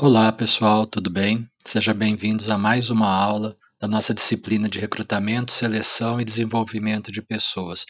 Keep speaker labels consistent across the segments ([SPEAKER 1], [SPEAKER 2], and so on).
[SPEAKER 1] Olá, pessoal, tudo bem? Sejam bem-vindos a mais uma aula da nossa disciplina de recrutamento, seleção e desenvolvimento de pessoas.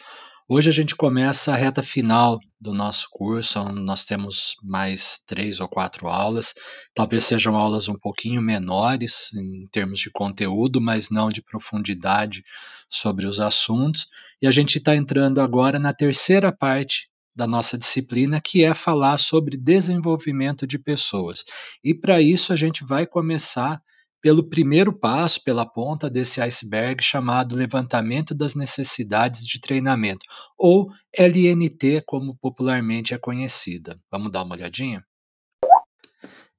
[SPEAKER 1] Hoje a gente começa a reta final do nosso curso, nós temos mais três ou quatro aulas. Talvez sejam aulas um pouquinho menores em termos de conteúdo, mas não de profundidade sobre os assuntos. E a gente está entrando agora na terceira parte da nossa disciplina, que é falar sobre desenvolvimento de pessoas. E para isso a gente vai começar pelo primeiro passo, pela ponta desse iceberg chamado levantamento das necessidades de treinamento, ou LNT, como popularmente é conhecida. Vamos dar uma olhadinha?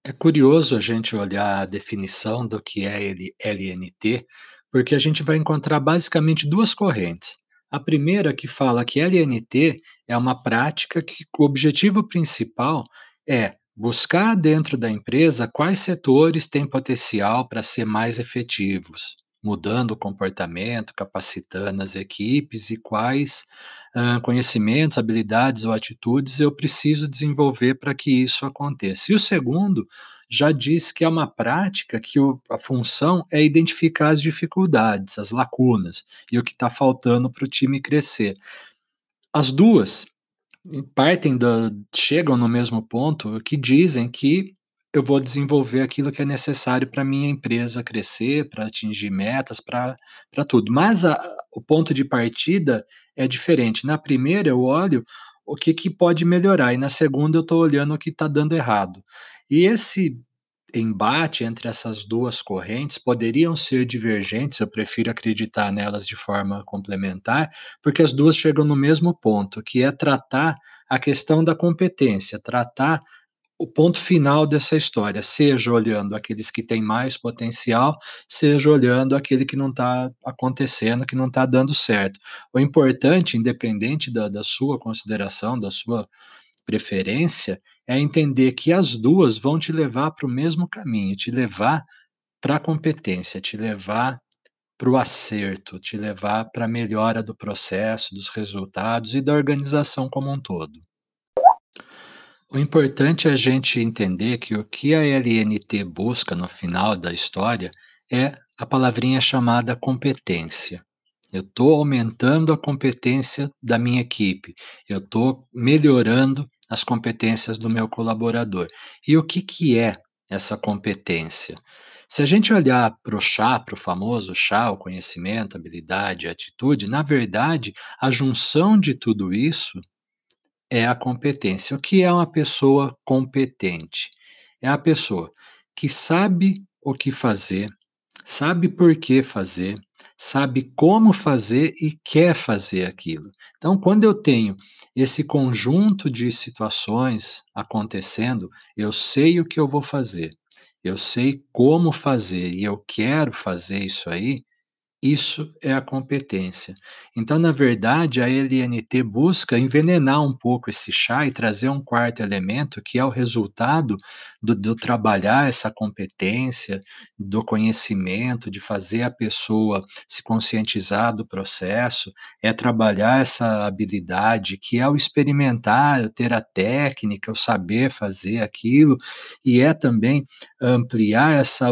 [SPEAKER 1] É curioso a gente olhar a definição do que é LNT, porque a gente vai encontrar basicamente duas correntes. A primeira que fala que LNT é uma prática que o objetivo principal é buscar dentro da empresa quais setores têm potencial para ser mais efetivos, mudando o comportamento, capacitando as equipes e quais uh, conhecimentos, habilidades ou atitudes eu preciso desenvolver para que isso aconteça. E o segundo já diz que é uma prática que o, a função é identificar as dificuldades, as lacunas e o que está faltando para o time crescer. As duas partem da, chegam no mesmo ponto que dizem que eu vou desenvolver aquilo que é necessário para minha empresa crescer, para atingir metas, para tudo. Mas a, o ponto de partida é diferente. Na primeira eu olho o que, que pode melhorar, e na segunda eu estou olhando o que está dando errado. E esse embate entre essas duas correntes poderiam ser divergentes, eu prefiro acreditar nelas de forma complementar, porque as duas chegam no mesmo ponto, que é tratar a questão da competência, tratar o ponto final dessa história, seja olhando aqueles que têm mais potencial, seja olhando aquele que não está acontecendo, que não está dando certo. O importante, independente da, da sua consideração, da sua preferência, é entender que as duas vão te levar para o mesmo caminho, te levar para a competência, te levar para o acerto, te levar para a melhora do processo, dos resultados e da organização como um todo. O importante é a gente entender que o que a LNT busca no final da história é a palavrinha chamada competência. Eu estou aumentando a competência da minha equipe, eu estou melhorando as competências do meu colaborador. E o que, que é essa competência? Se a gente olhar para o chá, para o famoso chá, o conhecimento, habilidade, atitude, na verdade, a junção de tudo isso é a competência. O que é uma pessoa competente? É a pessoa que sabe o que fazer, sabe por que fazer, sabe como fazer e quer fazer aquilo. Então, quando eu tenho esse conjunto de situações acontecendo, eu sei o que eu vou fazer, eu sei como fazer e eu quero fazer isso aí, isso é a competência. Então, na verdade, a LNT busca envenenar um pouco esse chá e trazer um quarto elemento, que é o resultado do, do, trabalhar essa competência, do conhecimento, de fazer a pessoa se conscientizar do processo, é trabalhar essa habilidade, que é o experimentar, ter a técnica, o saber fazer aquilo, e é também ampliar essa,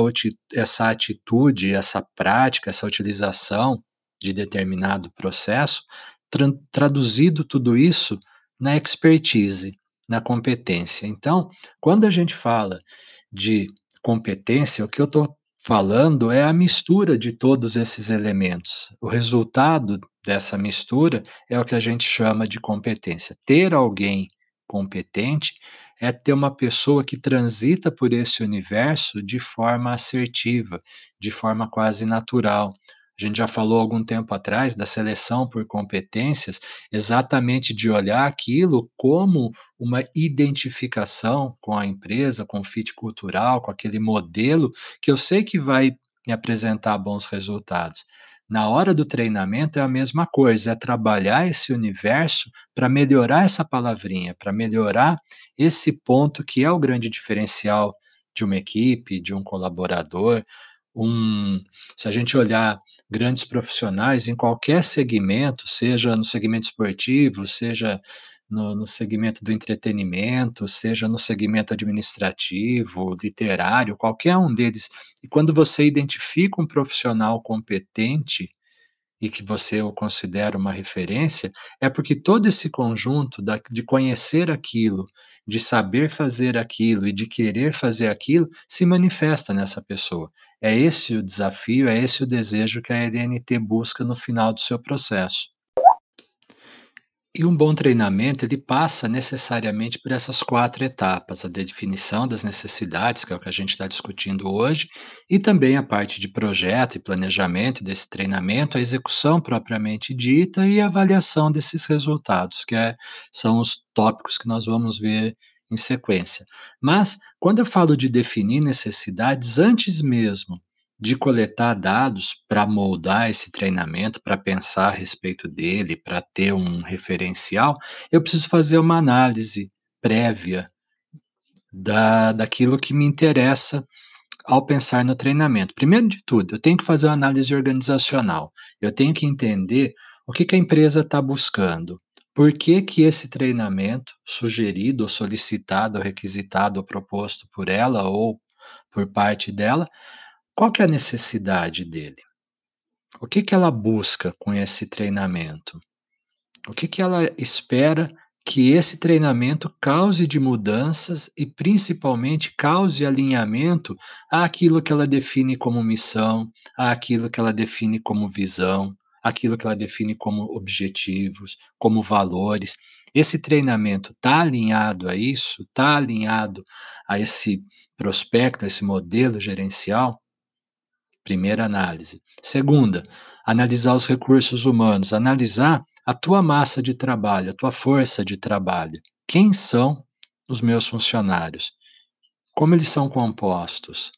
[SPEAKER 1] essa atitude, essa prática, essa utilização de determinado processo, tra traduzido tudo isso na expertise, na competência. Então, quando a gente fala de competência, o que eu estou falando é a mistura de todos esses elementos. O resultado dessa mistura é o que a gente chama de competência. Ter alguém competente é ter uma pessoa que transita por esse universo de forma assertiva, de forma quase natural, a gente já falou algum tempo atrás da seleção por competências, exatamente de olhar aquilo como uma identificação com a empresa, com o fit cultural, com aquele modelo que eu sei que vai me apresentar bons resultados. Na hora do treinamento é a mesma coisa, é trabalhar esse universo para melhorar essa palavrinha, para melhorar esse ponto que é o grande diferencial de uma equipe, de um colaborador, um, se a gente olhar grandes profissionais em qualquer segmento, seja no segmento esportivo, seja no, no segmento do entretenimento, seja no segmento administrativo, literário, qualquer um deles, e quando você identifica um profissional competente, e que você o considera uma referência, é porque todo esse conjunto da, de conhecer aquilo, de saber fazer aquilo e de querer fazer aquilo se manifesta nessa pessoa. É esse o desafio, é esse o desejo que a LNT busca no final do seu processo. E um bom treinamento, ele passa necessariamente por essas quatro etapas: a definição das necessidades, que é o que a gente está discutindo hoje, e também a parte de projeto e planejamento desse treinamento, a execução propriamente dita e a avaliação desses resultados, que é, são os tópicos que nós vamos ver em sequência. Mas, quando eu falo de definir necessidades, antes mesmo de coletar dados para moldar esse treinamento, para pensar a respeito dele, para ter um referencial, eu preciso fazer uma análise prévia da, daquilo que me interessa ao pensar no treinamento. Primeiro de tudo, eu tenho que fazer uma análise organizacional. Eu tenho que entender o que, que a empresa está buscando. Por que, que esse treinamento sugerido, solicitado, requisitado, ou proposto por ela ou por parte dela, qual que é a necessidade dele? O que, que ela busca com esse treinamento? O que, que ela espera que esse treinamento cause de mudanças e, principalmente, cause alinhamento àquilo que ela define como missão, àquilo que ela define como visão, aquilo que ela define como objetivos, como valores. Esse treinamento está alinhado a isso? Está alinhado a esse prospecto, a esse modelo gerencial? Primeira análise. Segunda, analisar os recursos humanos, analisar a tua massa de trabalho, a tua força de trabalho. Quem são os meus funcionários? Como eles são compostos?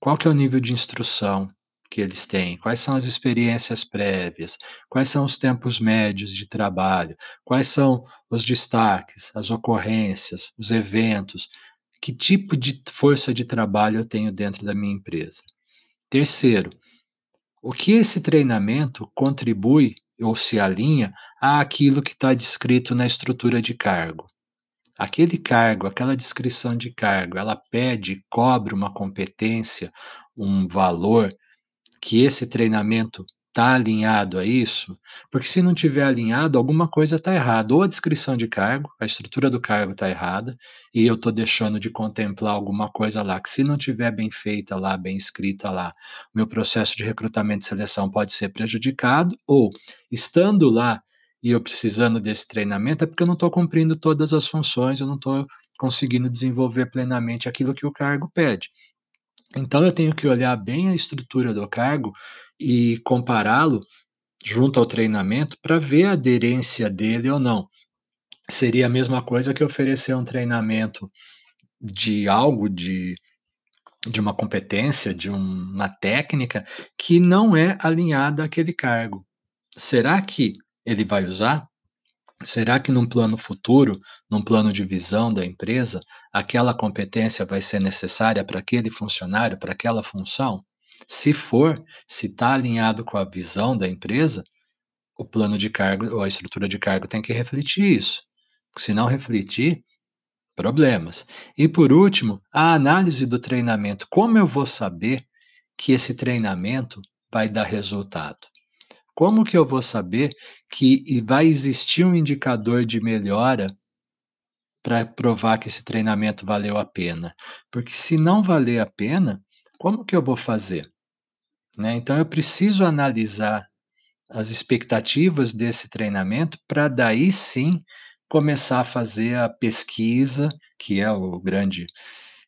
[SPEAKER 1] Qual que é o nível de instrução que eles têm? Quais são as experiências prévias? Quais são os tempos médios de trabalho? Quais são os destaques, as ocorrências, os eventos? Que tipo de força de trabalho eu tenho dentro da minha empresa? Terceiro, o que esse treinamento contribui ou se alinha àquilo que está descrito na estrutura de cargo. Aquele cargo, aquela descrição de cargo, ela pede, cobra uma competência, um valor que esse treinamento está alinhado a isso, porque se não tiver alinhado, alguma coisa está errada. Ou a descrição de cargo, a estrutura do cargo está errada, e eu estou deixando de contemplar alguma coisa lá, que se não tiver bem feita lá, bem escrita lá, meu processo de recrutamento e seleção pode ser prejudicado, ou estando lá e eu precisando desse treinamento, é porque eu não estou cumprindo todas as funções, eu não estou conseguindo desenvolver plenamente aquilo que o cargo pede. Então eu tenho que olhar bem a estrutura do cargo e compará-lo junto ao treinamento para ver a aderência dele ou não. Seria a mesma coisa que oferecer um treinamento de algo, de, de uma competência, de uma técnica que não é alinhada àquele cargo. Será que ele vai usar? Será que num plano futuro, num plano de visão da empresa, aquela competência vai ser necessária para aquele funcionário, para aquela função? Se for, se está alinhado com a visão da empresa, o plano de cargo ou a estrutura de cargo tem que refletir isso. Se não refletir, problemas. E por último, a análise do treinamento. Como eu vou saber que esse treinamento vai dar resultado? Como que eu vou saber que vai existir um indicador de melhora para provar que esse treinamento valeu a pena? Porque se não valer a pena, como que eu vou fazer? Né? Então eu preciso analisar as expectativas desse treinamento para daí sim começar a fazer a pesquisa, que é o grande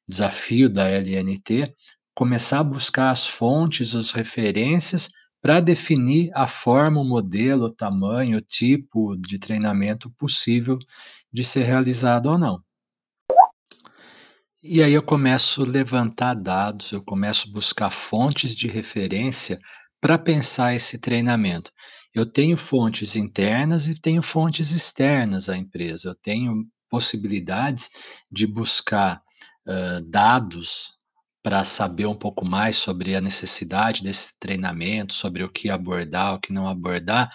[SPEAKER 1] desafio da LNT, começar a buscar as fontes, as referências para definir a forma, o modelo, o tamanho, o tipo de treinamento possível de ser realizado ou não. E aí eu começo a levantar dados, eu começo a buscar fontes de referência para pensar esse treinamento. Eu tenho fontes internas e tenho fontes externas à empresa. Eu tenho possibilidades de buscar uh, dados para saber um pouco mais sobre a necessidade desse treinamento, sobre o que abordar, o que não abordar,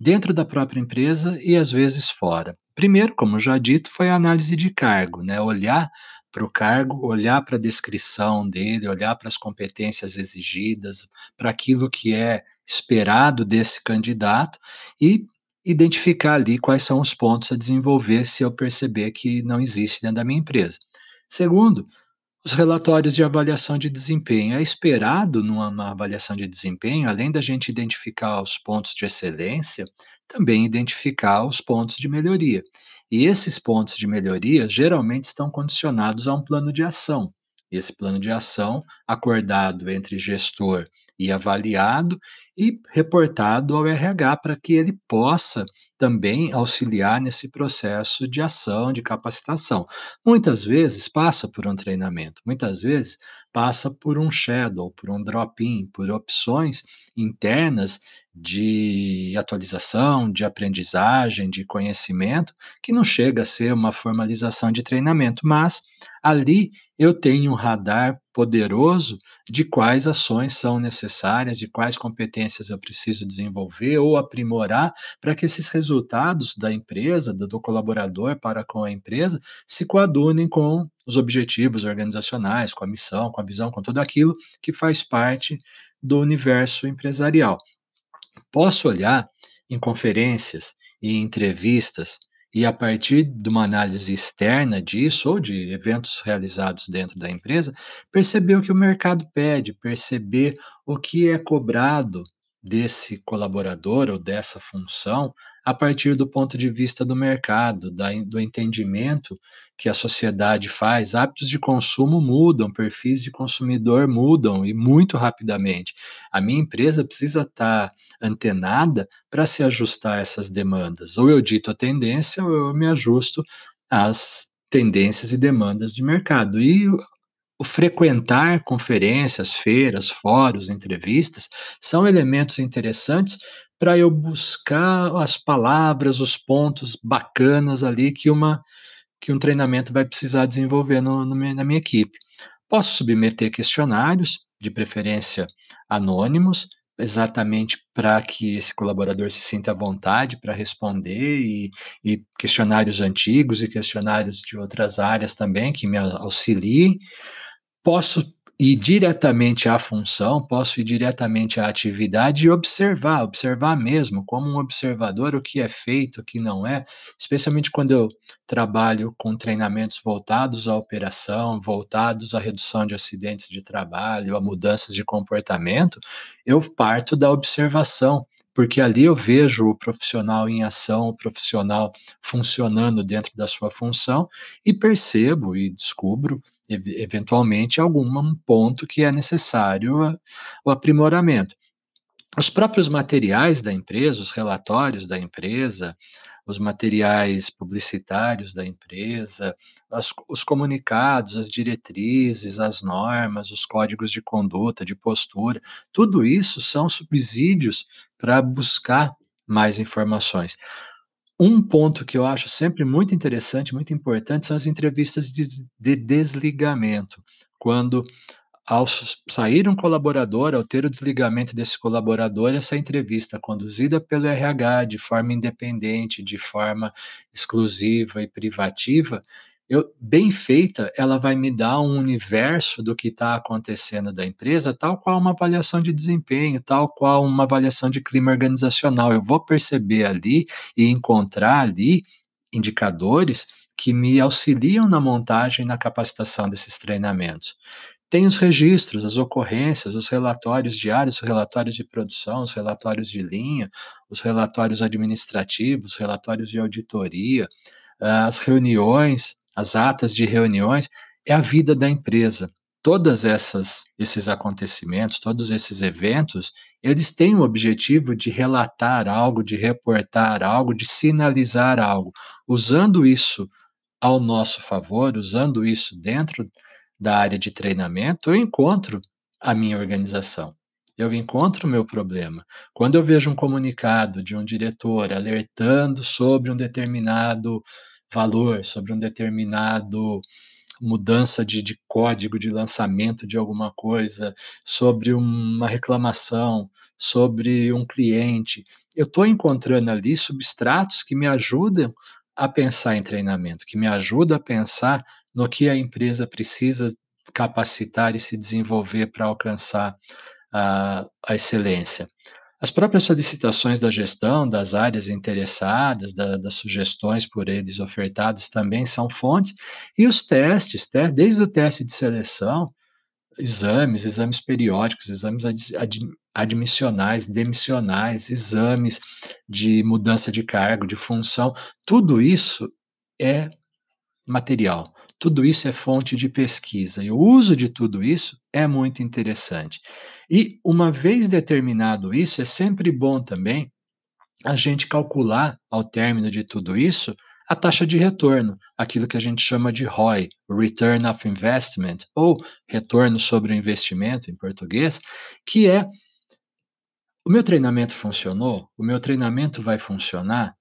[SPEAKER 1] dentro da própria empresa e às vezes fora. Primeiro, como já dito, foi a análise de cargo, né? Olhar para o cargo, olhar para a descrição dele, olhar para as competências exigidas, para aquilo que é esperado desse candidato e identificar ali quais são os pontos a desenvolver se eu perceber que não existe dentro da minha empresa. Segundo, os relatórios de avaliação de desempenho. É esperado numa avaliação de desempenho, além da gente identificar os pontos de excelência, também identificar os pontos de melhoria. E esses pontos de melhoria geralmente estão condicionados a um plano de ação. Esse plano de ação acordado entre gestor e avaliado e reportado ao RH para que ele possa também auxiliar nesse processo de ação, de capacitação. Muitas vezes passa por um treinamento, muitas vezes passa por um shadow, por um drop-in, por opções internas de atualização, de aprendizagem, de conhecimento, que não chega a ser uma formalização de treinamento, mas ali eu tenho um radar poderoso de quais ações são necessárias, de quais competências eu preciso desenvolver ou aprimorar para que esses resultados da empresa, do colaborador para com a empresa, se coadunem com os objetivos organizacionais, com a missão, com a visão, com tudo aquilo que faz parte do universo empresarial. Posso olhar em conferências e entrevistas e a partir de uma análise externa disso ou de eventos realizados dentro da empresa, perceber o que o mercado pede, perceber o que é cobrado desse colaborador ou dessa função a partir do ponto de vista do mercado, da, do entendimento que a sociedade faz. Hábitos de consumo mudam, perfis de consumidor mudam e muito rapidamente. A minha empresa precisa estar antenada para se ajustar a essas demandas. Ou eu dito a tendência, ou eu me ajusto às tendências e demandas de mercado. E o frequentar conferências, feiras, fóruns, entrevistas são elementos interessantes para eu buscar as palavras, os pontos bacanas ali que uma que um treinamento vai precisar desenvolver no, no, na minha equipe. Posso submeter questionários, de preferência anônimos, exatamente para que esse colaborador se sinta à vontade para responder, e, e, questionários antigos e questionários de outras áreas também que me auxiliem. Posso ir diretamente à função, posso ir diretamente à atividade e observar, observar mesmo, como um observador, o que é feito, o que não é, especialmente quando eu trabalho com treinamentos voltados à operação, voltados à redução de acidentes de trabalho, a mudanças de comportamento, eu parto da observação porque ali eu vejo o profissional em ação, o profissional funcionando dentro da sua função e percebo e descubro eventualmente algum ponto que é necessário o aprimoramento. Os próprios materiais da empresa, os relatórios da empresa, os materiais publicitários da empresa, as, os comunicados, as diretrizes, as normas, os códigos de conduta, de postura, tudo isso são subsídios para buscar mais informações. Um ponto que eu acho sempre muito interessante, muito importante, são as entrevistas de, de desligamento. Quando ao sair um colaborador, ao ter o desligamento desse colaborador, essa entrevista conduzida pelo RH de forma independente, de forma exclusiva e privativa, eu, bem feita, ela vai me dar um universo do que está acontecendo da empresa, tal qual uma avaliação de desempenho, tal qual uma avaliação de clima organizacional. Eu vou perceber ali e encontrar ali indicadores que me auxiliam na montagem e na capacitação desses treinamentos. Tem os registros, as ocorrências, os relatórios diários, os relatórios de produção, os relatórios de linha, os relatórios administrativos, os relatórios de auditoria, as reuniões, as atas de reuniões, é a vida da empresa. Todas essas esses acontecimentos, todos esses eventos, eles têm o objetivo de relatar algo, de reportar algo, de sinalizar algo. Usando isso ao nosso favor, usando isso dentro da área de treinamento, eu encontro a minha organização. Eu encontro o meu problema. Quando eu vejo um comunicado de um diretor alertando sobre um determinado valor, sobre um determinado mudança de, de código de lançamento de alguma coisa, sobre uma reclamação, sobre um cliente. Eu estou encontrando ali substratos que me ajudam a pensar em treinamento, que me ajudam a pensar no que a empresa precisa capacitar e se desenvolver para alcançar a, a excelência. As próprias solicitações da gestão, das áreas interessadas, da, das sugestões por eles ofertadas também são fontes, e os testes, desde o teste de seleção, exames, exames periódicos, exames ad, ad, admissionais, demissionais, exames de mudança de cargo, de função, tudo isso é material. Tudo isso é fonte de pesquisa e o uso de tudo isso é muito interessante. E uma vez determinado isso, é sempre bom também a gente calcular ao término de tudo isso a taxa de retorno, aquilo que a gente chama de ROI, Return of Investment, ou retorno sobre o investimento em português, que é o meu treinamento funcionou? O meu treinamento vai funcionar?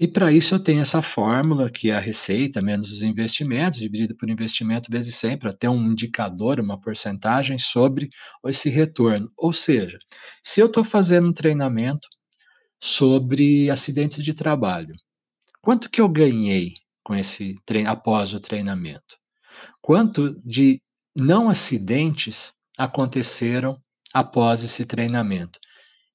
[SPEAKER 1] E para isso eu tenho essa fórmula, que é a receita menos os investimentos, dividido por investimento vezes 100, para ter um indicador, uma porcentagem sobre esse retorno. Ou seja, se eu estou fazendo um treinamento sobre acidentes de trabalho, quanto que eu ganhei com esse após o treinamento? Quanto de não acidentes aconteceram após esse treinamento?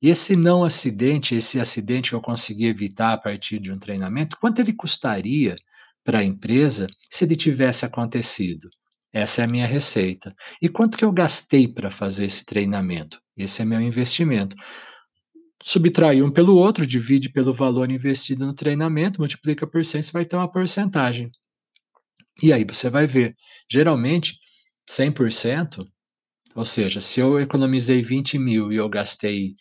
[SPEAKER 1] E esse não acidente, esse acidente que eu consegui evitar a partir de um treinamento, quanto ele custaria para a empresa se ele tivesse acontecido? Essa é a minha receita. E quanto que eu gastei para fazer esse treinamento? Esse é meu investimento. Subtrai um pelo outro, divide pelo valor investido no treinamento, multiplica por 100, você vai ter uma porcentagem. E aí você vai ver, geralmente, 100%, ou seja, se eu economizei 20 mil e eu gastei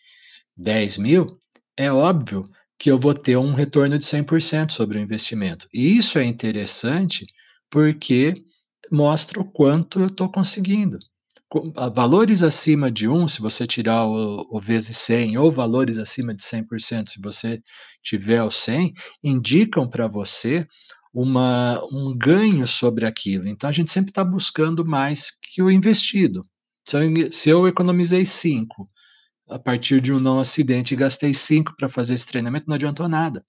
[SPEAKER 1] 10 mil, é óbvio que eu vou ter um retorno de 100% sobre o investimento. E isso é interessante porque mostra o quanto eu estou conseguindo. Valores acima de 1, se você tirar o, o vezes 100, ou valores acima de 100%, se você tiver o 100, indicam para você uma, um ganho sobre aquilo. Então, a gente sempre está buscando mais que o investido. Se eu, se eu economizei 5 a partir de um não acidente e gastei cinco para fazer esse treinamento, não adiantou nada,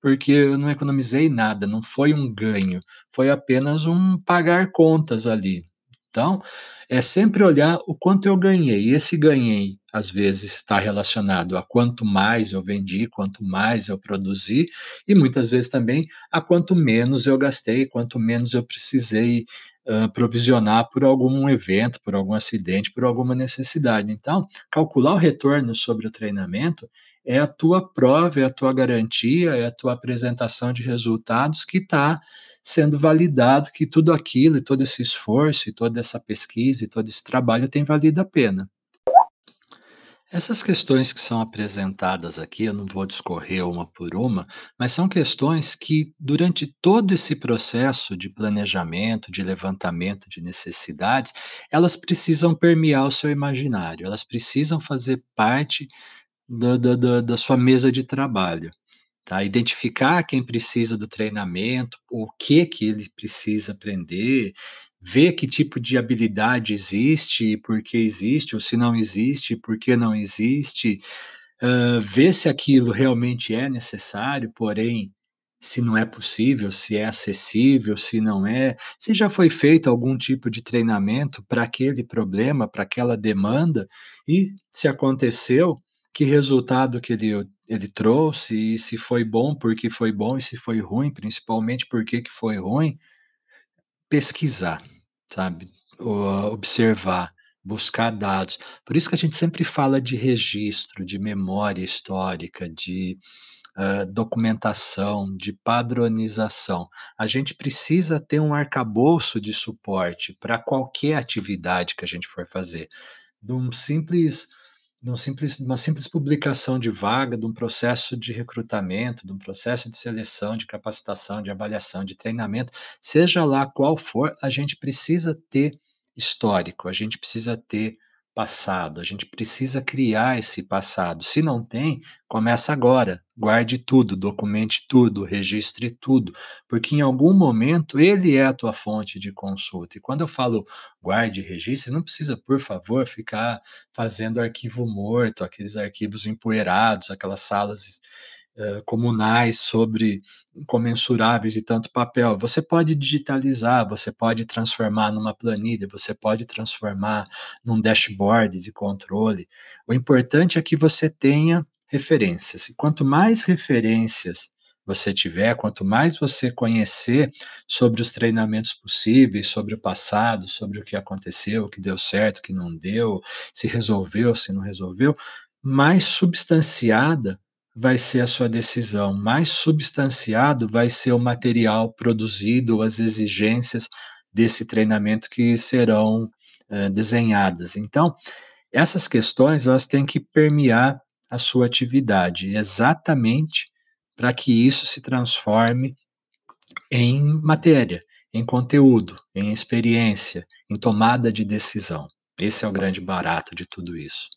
[SPEAKER 1] porque eu não economizei nada, não foi um ganho, foi apenas um pagar contas ali. Então, é sempre olhar o quanto eu ganhei. E esse ganhei, às vezes, está relacionado a quanto mais eu vendi, quanto mais eu produzi, e muitas vezes também a quanto menos eu gastei, quanto menos eu precisei uh, provisionar por algum evento, por algum acidente, por alguma necessidade. Então, calcular o retorno sobre o treinamento é a tua prova, é a tua garantia, é a tua apresentação de resultados que está sendo validado que tudo aquilo, e todo esse esforço, e toda essa pesquisa, e todo esse trabalho tem valido a pena. Essas questões que são apresentadas aqui, eu não vou discorrer uma por uma, mas são questões que, durante todo esse processo de planejamento, de levantamento de necessidades, elas precisam permear o seu imaginário, elas precisam fazer parte da, da, da sua mesa de trabalho. Tá? Identificar quem precisa do treinamento, o que que ele precisa aprender, ver que tipo de habilidade existe e por que existe, ou se não existe, por que não existe, uh, ver se aquilo realmente é necessário, porém, se não é possível, se é acessível, se não é, se já foi feito algum tipo de treinamento para aquele problema, para aquela demanda, e se aconteceu, que resultado que ele, ele trouxe, e se foi bom, por que foi bom, e se foi ruim, principalmente por que foi ruim, pesquisar, sabe? Observar, buscar dados. Por isso que a gente sempre fala de registro, de memória histórica, de uh, documentação, de padronização. A gente precisa ter um arcabouço de suporte para qualquer atividade que a gente for fazer. De um simples de um simples, uma simples publicação de vaga, de um processo de recrutamento, de um processo de seleção, de capacitação, de avaliação, de treinamento, seja lá qual for, a gente precisa ter histórico, a gente precisa ter passado. A gente precisa criar esse passado. Se não tem, começa agora. Guarde tudo, documente tudo, registre tudo, porque em algum momento ele é a tua fonte de consulta. E quando eu falo guarde e registre, não precisa, por favor, ficar fazendo arquivo morto, aqueles arquivos empoeirados, aquelas salas eh, comunais sobre incomensuráveis e tanto papel. Você pode digitalizar, você pode transformar numa planilha, você pode transformar num dashboard de controle. O importante é que você tenha referências. E quanto mais referências você tiver, quanto mais você conhecer sobre os treinamentos possíveis, sobre o passado, sobre o que aconteceu, o que deu certo, o que não deu, se resolveu, se não resolveu, mais substanciada vai ser a sua decisão, mais substanciado vai ser o material produzido, as exigências desse treinamento que serão uh, desenhadas. Então, essas questões elas têm que permear a sua atividade, exatamente para que isso se transforme em matéria, em conteúdo, em experiência, em tomada de decisão. Esse é o grande barato de tudo isso.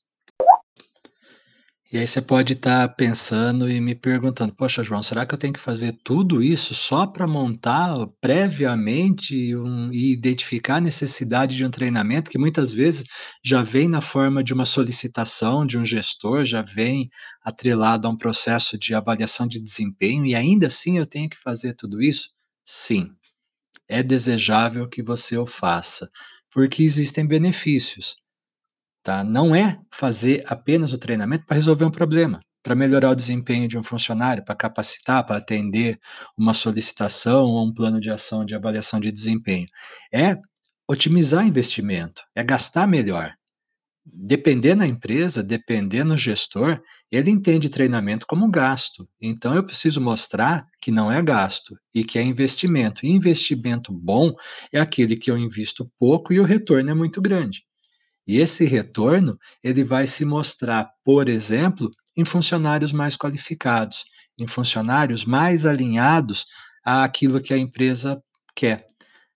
[SPEAKER 1] E aí você pode estar pensando e me perguntando: "Poxa, João, será que eu tenho que fazer tudo isso só para montar previamente um e identificar a necessidade de um treinamento que muitas vezes já vem na forma de uma solicitação de um gestor, já vem atrelado a um processo de avaliação de desempenho e ainda assim eu tenho que fazer tudo isso?" Sim, é desejável que você o faça, porque existem benefícios. Tá? Não é fazer apenas o treinamento para resolver um problema, para melhorar o desempenho de um funcionário, para capacitar, para atender uma solicitação ou um plano de ação de avaliação de desempenho. É otimizar investimento, é gastar melhor. Depender da empresa, depender do gestor, ele entende treinamento como gasto. Então eu preciso mostrar que não é gasto e que é investimento. E investimento bom é aquele que eu invisto pouco e o retorno é muito grande. E esse retorno, ele vai se mostrar, por exemplo, em funcionários mais qualificados, em funcionários mais alinhados àquilo que a empresa quer.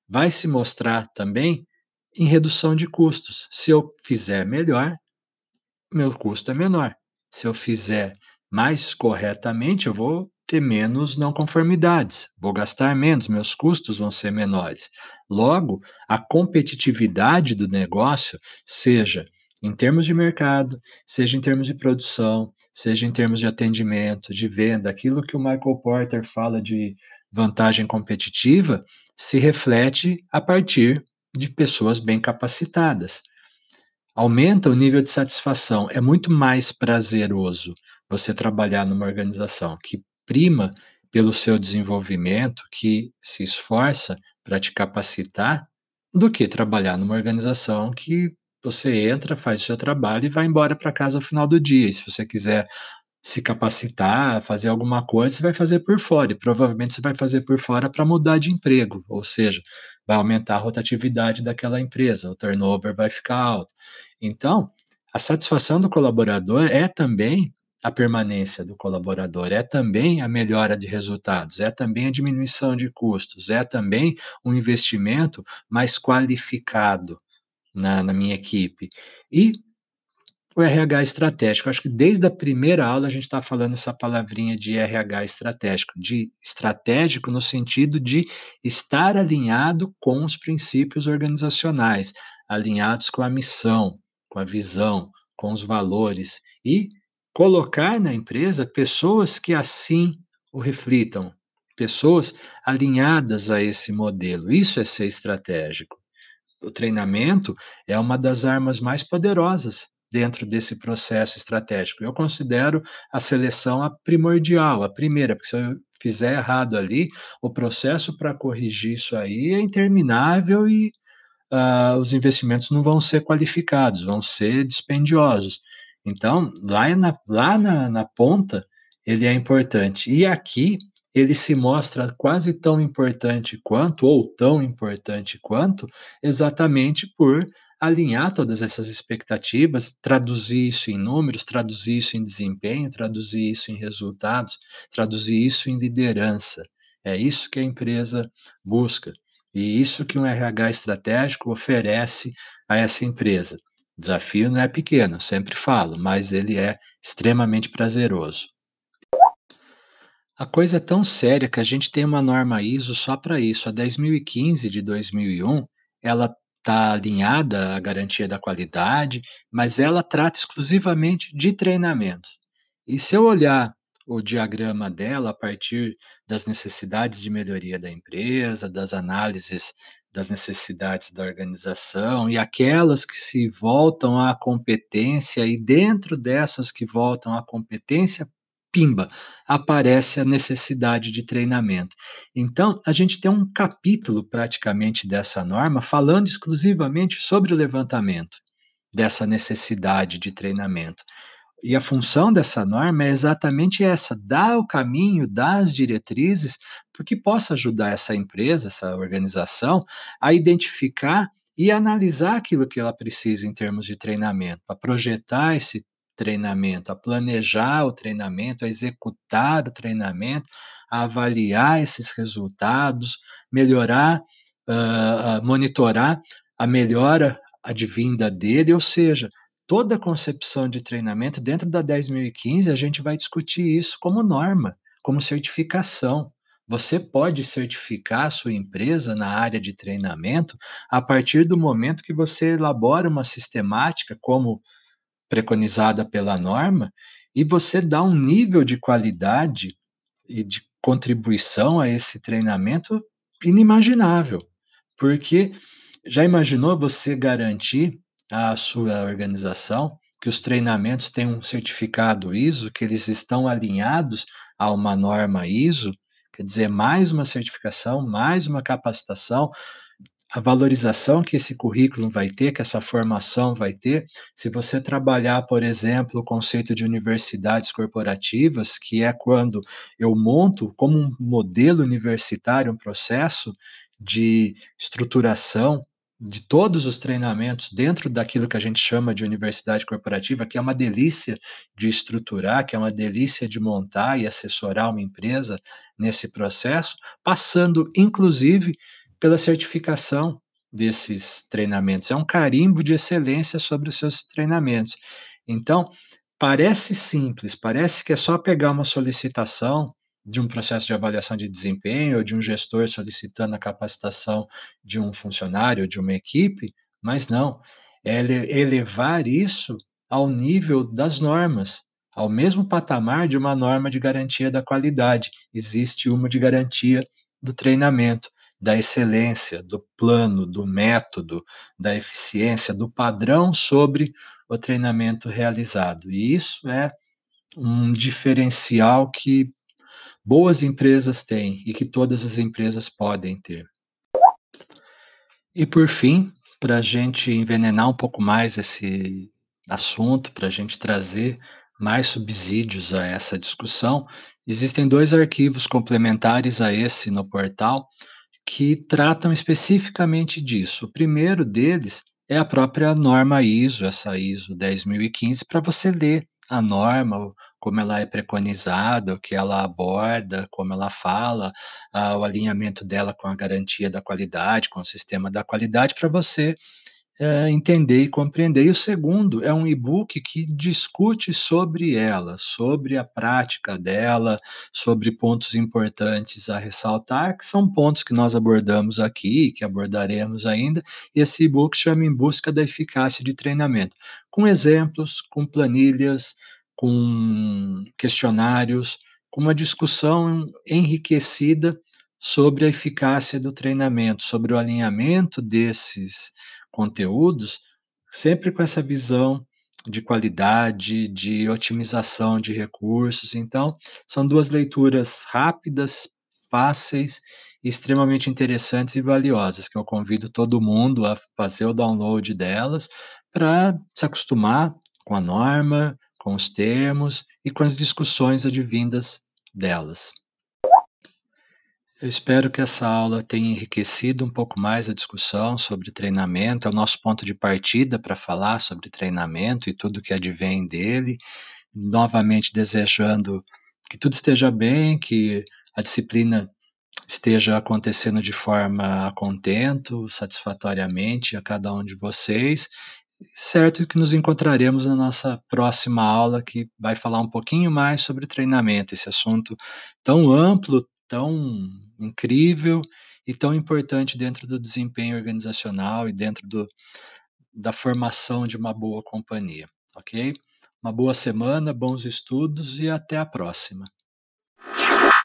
[SPEAKER 1] Vai se mostrar também em redução de custos. Se eu fizer melhor, meu custo é menor. Se eu fizer mais corretamente, eu vou ter menos não conformidades, vou gastar menos, meus custos vão ser menores. Logo, a competitividade do negócio, seja em termos de mercado, seja em termos de produção, seja em termos de atendimento, de venda, aquilo que o Michael Porter fala de vantagem competitiva, se reflete a partir de pessoas bem capacitadas. Aumenta o nível de satisfação. É muito mais prazeroso você trabalhar numa organização que prima pelo seu desenvolvimento, que se esforça para te capacitar, do que trabalhar numa organização que você entra, faz o seu trabalho e vai embora para casa ao final do dia. E se você quiser se capacitar, fazer alguma coisa, você vai fazer por fora. E provavelmente você vai fazer por fora para mudar de emprego, ou seja, vai aumentar a rotatividade daquela empresa, o turnover vai ficar alto. Então, a satisfação do colaborador é também a permanência do colaborador, é também a melhora de resultados, é também a diminuição de custos, é também um investimento mais qualificado na, na minha equipe. E o RH estratégico. Acho que desde a primeira aula a gente está falando essa palavrinha de RH estratégico, de estratégico no sentido de estar alinhado com os princípios organizacionais, alinhados com a missão, com a visão, com os valores e colocar na empresa pessoas que assim o reflitam, pessoas alinhadas a esse modelo. Isso é ser estratégico. O treinamento é uma das armas mais poderosas dentro desse processo estratégico. Eu considero a seleção a primordial, a primeira, porque se eu fizer errado ali, o processo para corrigir isso aí é interminável e uh, os investimentos não vão ser qualificados, vão ser dispendiosos. Então, lá, na, lá na, na ponta, ele é importante. E aqui, ele se mostra quase tão importante quanto, ou tão importante quanto, exatamente por alinhar todas essas expectativas, traduzir isso em números, traduzir isso em desempenho, traduzir isso em resultados, traduzir isso em liderança. É isso que a empresa busca. E isso que um RH estratégico oferece a essa empresa desafio não é pequeno, sempre falo, mas ele é extremamente prazeroso. A coisa é tão séria que a gente tem uma norma ISO só para isso. A 10.015 de 2001, ela está alinhada à garantia da qualidade, mas ela trata exclusivamente de treinamento. E se eu olhar o diagrama dela a partir das necessidades de melhoria da empresa, das análises das necessidades da organização e aquelas que se voltam à competência, e dentro dessas que voltam à competência, pimba, aparece a necessidade de treinamento. Então, a gente tem um capítulo praticamente dessa norma falando exclusivamente sobre o levantamento dessa necessidade de treinamento. E a função dessa norma é exatamente essa: dar o caminho, dar as diretrizes para que possa ajudar essa empresa, essa organização, a identificar e analisar aquilo que ela precisa em termos de treinamento, para projetar esse treinamento, a planejar o treinamento, a executar o treinamento, a avaliar esses resultados, melhorar, uh, monitorar a melhora advinda dele, ou seja, toda a concepção de treinamento dentro da 10.015 a gente vai discutir isso como norma, como certificação. Você pode certificar a sua empresa na área de treinamento a partir do momento que você elabora uma sistemática, como preconizada pela norma e você dá um nível de qualidade e de contribuição a esse treinamento inimaginável. Porque já imaginou você garantir à sua organização que os treinamentos têm um certificado ISO, que eles estão alinhados a uma norma ISO? Quer dizer, mais uma certificação, mais uma capacitação, a valorização que esse currículo vai ter, que essa formação vai ter, se você trabalhar, por exemplo, o conceito de universidades corporativas, que é quando eu monto como um modelo universitário um processo de estruturação de todos os treinamentos dentro daquilo que a gente chama de universidade corporativa, que é uma delícia de estruturar, que é uma delícia de montar e assessorar uma empresa nesse processo, passando inclusive pela certificação desses treinamentos. É um carimbo de excelência sobre os seus treinamentos. Então, parece simples, parece que é só pegar uma solicitação de um processo de avaliação de desempenho ou de um gestor solicitando a capacitação de um funcionário, de uma equipe, mas não, é elevar isso ao nível das normas, ao mesmo patamar de uma norma de garantia da qualidade. Existe uma de garantia do treinamento da excelência, do plano, do método, da eficiência, do padrão sobre o treinamento realizado. E isso é um diferencial que boas empresas têm e que todas as empresas podem ter. E por fim, para a gente envenenar um pouco mais esse assunto, para a gente trazer mais subsídios a essa discussão, existem dois arquivos complementares a esse no portal que tratam especificamente disso. O primeiro deles é a própria norma ISO, essa ISO 10015, para você ler a norma, como ela é preconizada, o que ela aborda, como ela fala, ah, o alinhamento dela com a garantia da qualidade, com o sistema da qualidade, para você é, entender e compreender. E o segundo é um e-book que discute sobre ela, sobre a prática dela, sobre pontos importantes a ressaltar, que são pontos que nós abordamos aqui, que abordaremos ainda. Esse e-book chama Em Busca da Eficácia de Treinamento, com exemplos, com planilhas, com questionários, com uma discussão enriquecida sobre a eficácia do treinamento, sobre o alinhamento desses conteúdos, sempre com essa visão de qualidade, de otimização de recursos. Então, são duas leituras rápidas, fáceis, extremamente interessantes e valiosas, que eu convido todo mundo a fazer o download delas para se acostumar com a norma, com os termos e com as discussões advindas delas. Eu espero que essa aula tenha enriquecido um pouco mais a discussão sobre treinamento, é o nosso ponto de partida para falar sobre treinamento e tudo que advém dele. Novamente desejando que tudo esteja bem, que a disciplina esteja acontecendo de forma contento, satisfatoriamente a cada um de vocês. Certo que nos encontraremos na nossa próxima aula, que vai falar um pouquinho mais sobre treinamento, esse assunto tão amplo, tão incrível e tão importante dentro do desempenho organizacional e dentro do, da formação de uma boa companhia, ok? Uma boa semana, bons estudos e até a próxima.